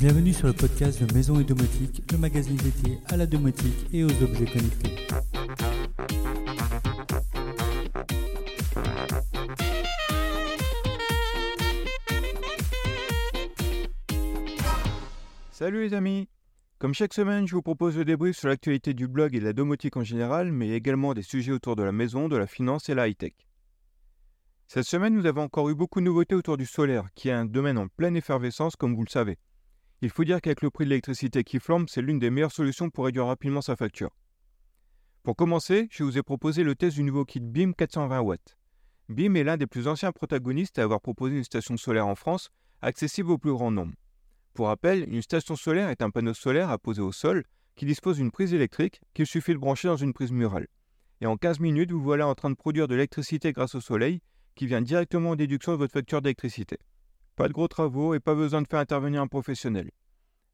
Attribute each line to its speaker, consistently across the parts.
Speaker 1: Bienvenue sur le podcast de Maison et Domotique, le magazine dédié à la domotique et aux objets connectés.
Speaker 2: Salut les amis Comme chaque semaine, je vous propose le débrief sur l'actualité du blog et de la domotique en général, mais également des sujets autour de la maison, de la finance et la high-tech. Cette semaine, nous avons encore eu beaucoup de nouveautés autour du solaire, qui est un domaine en pleine effervescence comme vous le savez. Il faut dire qu'avec le prix de l'électricité qui flambe, c'est l'une des meilleures solutions pour réduire rapidement sa facture. Pour commencer, je vous ai proposé le test du nouveau kit BIM 420 watts. BIM est l'un des plus anciens protagonistes à avoir proposé une station solaire en France, accessible au plus grand nombre. Pour rappel, une station solaire est un panneau solaire apposé au sol qui dispose d'une prise électrique qu'il suffit de brancher dans une prise murale. Et en 15 minutes, vous voilà en train de produire de l'électricité grâce au soleil qui vient directement en déduction de votre facture d'électricité. Pas de gros travaux et pas besoin de faire intervenir un professionnel.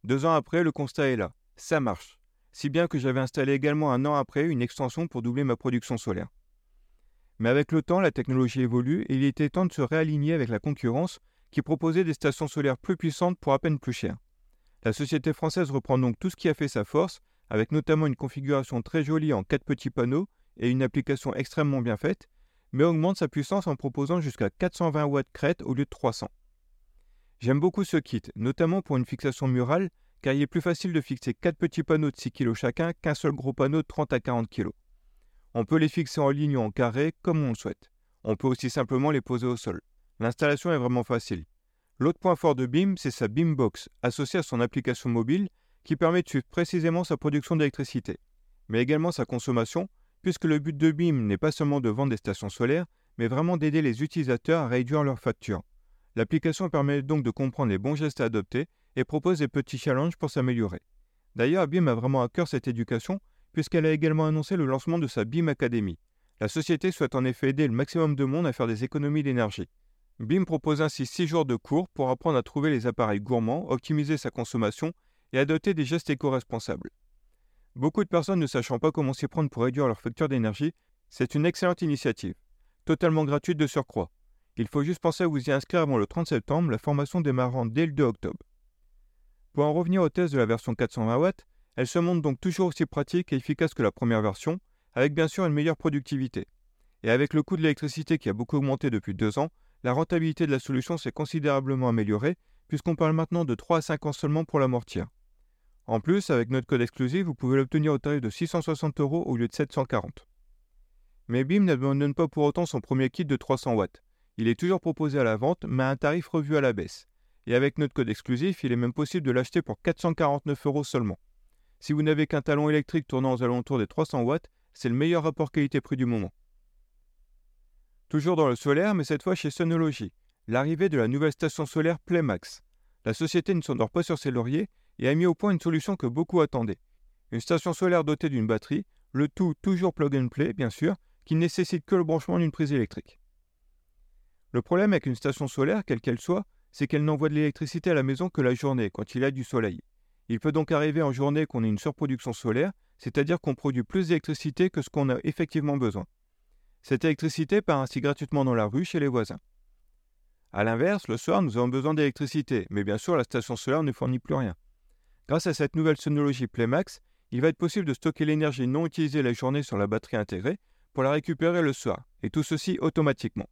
Speaker 2: Deux ans après, le constat est là. Ça marche. Si bien que j'avais installé également un an après une extension pour doubler ma production solaire. Mais avec le temps, la technologie évolue et il était temps de se réaligner avec la concurrence qui proposait des stations solaires plus puissantes pour à peine plus cher. La société française reprend donc tout ce qui a fait sa force, avec notamment une configuration très jolie en quatre petits panneaux et une application extrêmement bien faite, mais augmente sa puissance en proposant jusqu'à 420 watts crête au lieu de 300. J'aime beaucoup ce kit, notamment pour une fixation murale, car il est plus facile de fixer 4 petits panneaux de 6 kg chacun qu'un seul gros panneau de 30 à 40 kg. On peut les fixer en ligne ou en carré comme on le souhaite. On peut aussi simplement les poser au sol. L'installation est vraiment facile. L'autre point fort de BIM, c'est sa BIMbox, associée à son application mobile, qui permet de suivre précisément sa production d'électricité, mais également sa consommation, puisque le but de BIM n'est pas seulement de vendre des stations solaires, mais vraiment d'aider les utilisateurs à réduire leurs factures. L'application permet donc de comprendre les bons gestes à adopter et propose des petits challenges pour s'améliorer. D'ailleurs, BIM a vraiment à cœur cette éducation, puisqu'elle a également annoncé le lancement de sa BIM Academy. La société souhaite en effet aider le maximum de monde à faire des économies d'énergie. BIM propose ainsi 6 jours de cours pour apprendre à trouver les appareils gourmands, optimiser sa consommation et adopter des gestes éco-responsables. Beaucoup de personnes ne sachant pas comment s'y prendre pour réduire leur facture d'énergie, c'est une excellente initiative, totalement gratuite de surcroît. Il faut juste penser à vous y inscrire avant le 30 septembre, la formation démarrant dès le 2 octobre. Pour en revenir au test de la version 420 watts, elle se montre donc toujours aussi pratique et efficace que la première version, avec bien sûr une meilleure productivité. Et avec le coût de l'électricité qui a beaucoup augmenté depuis deux ans, la rentabilité de la solution s'est considérablement améliorée, puisqu'on parle maintenant de 3 à 5 ans seulement pour l'amortir. En plus, avec notre code exclusif, vous pouvez l'obtenir au tarif de 660 euros au lieu de 740. Mais BIM n'abandonne pas pour autant son premier kit de 300 watts. Il est toujours proposé à la vente, mais à un tarif revu à la baisse. Et avec notre code exclusif, il est même possible de l'acheter pour 449 euros seulement. Si vous n'avez qu'un talon électrique tournant aux alentours des 300 watts, c'est le meilleur rapport qualité-prix du moment. Toujours dans le solaire, mais cette fois chez Sonology, l'arrivée de la nouvelle station solaire Playmax. La société ne s'endort pas sur ses lauriers et a mis au point une solution que beaucoup attendaient. Une station solaire dotée d'une batterie, le tout toujours plug and play bien sûr, qui ne nécessite que le branchement d'une prise électrique. Le problème avec une station solaire, quelle qu'elle soit, c'est qu'elle n'envoie de l'électricité à la maison que la journée, quand il y a du soleil. Il peut donc arriver en journée qu'on ait une surproduction solaire, c'est-à-dire qu'on produit plus d'électricité que ce qu'on a effectivement besoin. Cette électricité part ainsi gratuitement dans la rue chez les voisins. A l'inverse, le soir, nous avons besoin d'électricité, mais bien sûr, la station solaire ne fournit plus rien. Grâce à cette nouvelle sonologie Playmax, il va être possible de stocker l'énergie non utilisée la journée sur la batterie intégrée pour la récupérer le soir, et tout ceci automatiquement.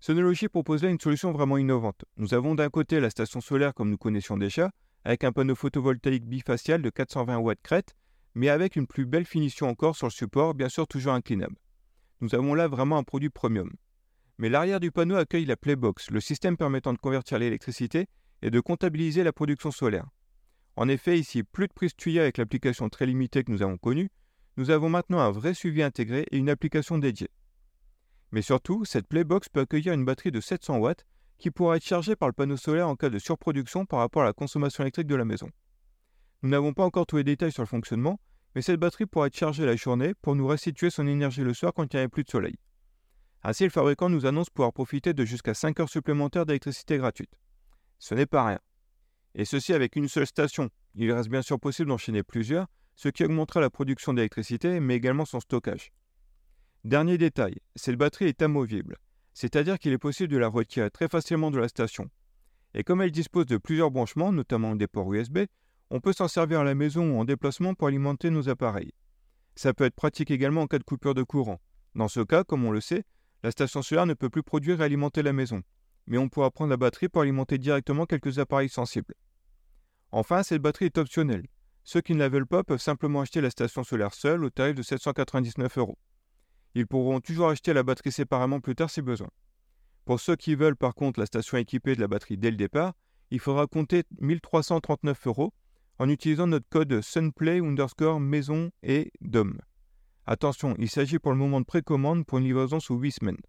Speaker 2: Sonology propose une solution vraiment innovante. Nous avons d'un côté la station solaire comme nous connaissions déjà, avec un panneau photovoltaïque bifacial de 420 watts crête, mais avec une plus belle finition encore sur le support, bien sûr toujours inclinable. Nous avons là vraiment un produit premium. Mais l'arrière du panneau accueille la Playbox, le système permettant de convertir l'électricité et de comptabiliser la production solaire. En effet, ici, plus de prise tuyau avec l'application très limitée que nous avons connue, nous avons maintenant un vrai suivi intégré et une application dédiée. Mais surtout, cette Playbox peut accueillir une batterie de 700 watts qui pourra être chargée par le panneau solaire en cas de surproduction par rapport à la consommation électrique de la maison. Nous n'avons pas encore tous les détails sur le fonctionnement, mais cette batterie pourra être chargée la journée pour nous restituer son énergie le soir quand il n'y a plus de soleil. Ainsi, le fabricant nous annonce pouvoir profiter de jusqu'à 5 heures supplémentaires d'électricité gratuite. Ce n'est pas rien. Et ceci avec une seule station. Il reste bien sûr possible d'enchaîner plusieurs, ce qui augmentera la production d'électricité, mais également son stockage. Dernier détail, cette batterie est amovible, c'est-à-dire qu'il est possible de la retirer très facilement de la station. Et comme elle dispose de plusieurs branchements, notamment des ports USB, on peut s'en servir à la maison ou en déplacement pour alimenter nos appareils. Ça peut être pratique également en cas de coupure de courant. Dans ce cas, comme on le sait, la station solaire ne peut plus produire et alimenter la maison, mais on pourra prendre la batterie pour alimenter directement quelques appareils sensibles. Enfin, cette batterie est optionnelle. Ceux qui ne la veulent pas peuvent simplement acheter la station solaire seule au tarif de 799 euros. Ils pourront toujours acheter la batterie séparément plus tard si besoin. Pour ceux qui veulent par contre la station équipée de la batterie dès le départ, il faudra compter 1339 euros en utilisant notre code Sunplay underscore maison et DOM. Attention, il s'agit pour le moment de précommande pour une livraison sous 8 semaines.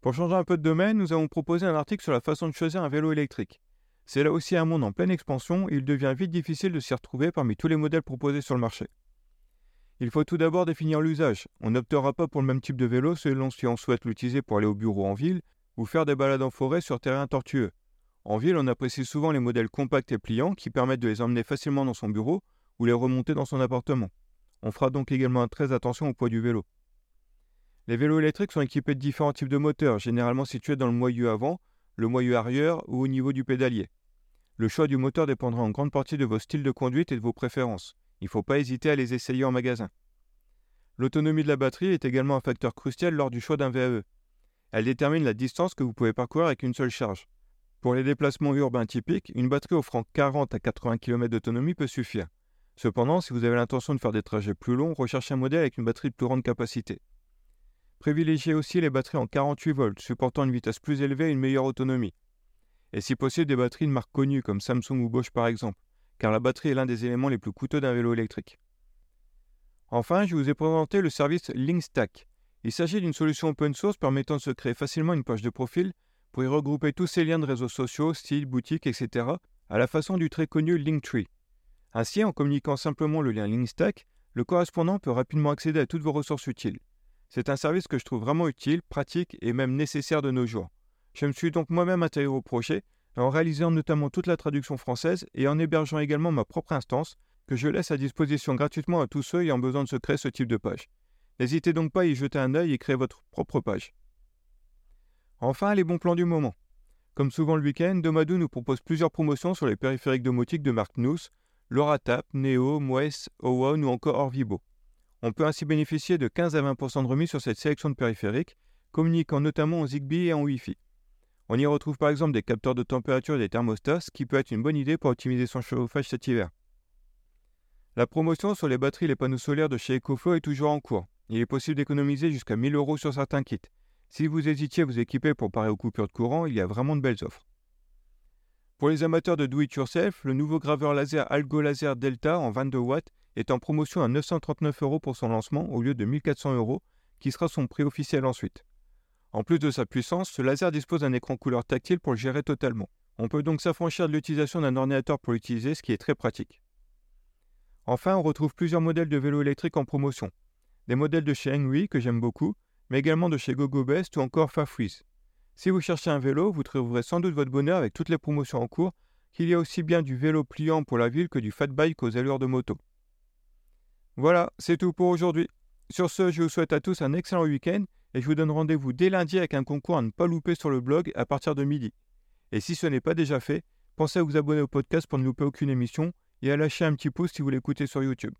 Speaker 2: Pour changer un peu de domaine, nous avons proposé un article sur la façon de choisir un vélo électrique. C'est là aussi un monde en pleine expansion et il devient vite difficile de s'y retrouver parmi tous les modèles proposés sur le marché. Il faut tout d'abord définir l'usage. On n'optera pas pour le même type de vélo selon si on souhaite l'utiliser pour aller au bureau en ville ou faire des balades en forêt sur terrain tortueux. En ville, on apprécie souvent les modèles compacts et pliants qui permettent de les emmener facilement dans son bureau ou les remonter dans son appartement. On fera donc également très attention au poids du vélo. Les vélos électriques sont équipés de différents types de moteurs, généralement situés dans le moyeu avant, le moyeu arrière ou au niveau du pédalier. Le choix du moteur dépendra en grande partie de vos styles de conduite et de vos préférences. Il ne faut pas hésiter à les essayer en magasin. L'autonomie de la batterie est également un facteur crucial lors du choix d'un VAE. Elle détermine la distance que vous pouvez parcourir avec une seule charge. Pour les déplacements urbains typiques, une batterie offrant 40 à 80 km d'autonomie peut suffire. Cependant, si vous avez l'intention de faire des trajets plus longs, recherchez un modèle avec une batterie de plus grande capacité. Privilégiez aussi les batteries en 48 volts, supportant une vitesse plus élevée et une meilleure autonomie. Et si possible, des batteries de marques connues comme Samsung ou Bosch par exemple, car la batterie est l'un des éléments les plus coûteux d'un vélo électrique. Enfin, je vous ai présenté le service Linkstack. Il s'agit d'une solution open source permettant de se créer facilement une page de profil pour y regrouper tous ces liens de réseaux sociaux, styles, boutiques, etc., à la façon du très connu Linktree. Ainsi, en communiquant simplement le lien Linkstack, le correspondant peut rapidement accéder à toutes vos ressources utiles. C'est un service que je trouve vraiment utile, pratique et même nécessaire de nos jours. Je me suis donc moi-même intégré au projet, en réalisant notamment toute la traduction française et en hébergeant également ma propre instance, que je laisse à disposition gratuitement à tous ceux ayant besoin de se créer ce type de page. N'hésitez donc pas à y jeter un œil et créer votre propre page. Enfin, les bons plans du moment. Comme souvent le week-end, Domadou nous propose plusieurs promotions sur les périphériques domotiques de marque Nous, Loratap, Neo, Moes, Owon ou encore Orvibo. On peut ainsi bénéficier de 15 à 20% de remise sur cette sélection de périphériques, communiquant notamment en Zigbee et en Wi-Fi. On y retrouve par exemple des capteurs de température et des thermostats, ce qui peut être une bonne idée pour optimiser son chauffage cet hiver. La promotion sur les batteries et les panneaux solaires de chez EcoFlow est toujours en cours. Il est possible d'économiser jusqu'à 1000 euros sur certains kits. Si vous hésitiez à vous équiper pour parer aux coupures de courant, il y a vraiment de belles offres. Pour les amateurs de do-it-yourself, le nouveau graveur laser Algo Laser Delta en 22 watts est en promotion à 939 euros pour son lancement au lieu de 1400 euros, qui sera son prix officiel ensuite. En plus de sa puissance, ce laser dispose d'un écran couleur tactile pour le gérer totalement. On peut donc s'affranchir de l'utilisation d'un ordinateur pour l'utiliser, ce qui est très pratique. Enfin, on retrouve plusieurs modèles de vélos électriques en promotion. Des modèles de chez Engui que j'aime beaucoup, mais également de chez GoGoBest ou encore Farfreeze. Si vous cherchez un vélo, vous trouverez sans doute votre bonheur avec toutes les promotions en cours, qu'il y a aussi bien du vélo pliant pour la ville que du fat bike aux allures de moto. Voilà, c'est tout pour aujourd'hui. Sur ce, je vous souhaite à tous un excellent week-end et je vous donne rendez-vous dès lundi avec un concours à ne pas louper sur le blog à partir de midi. Et si ce n'est pas déjà fait, pensez à vous abonner au podcast pour ne louper aucune émission et à lâcher un petit pouce si vous l'écoutez sur YouTube.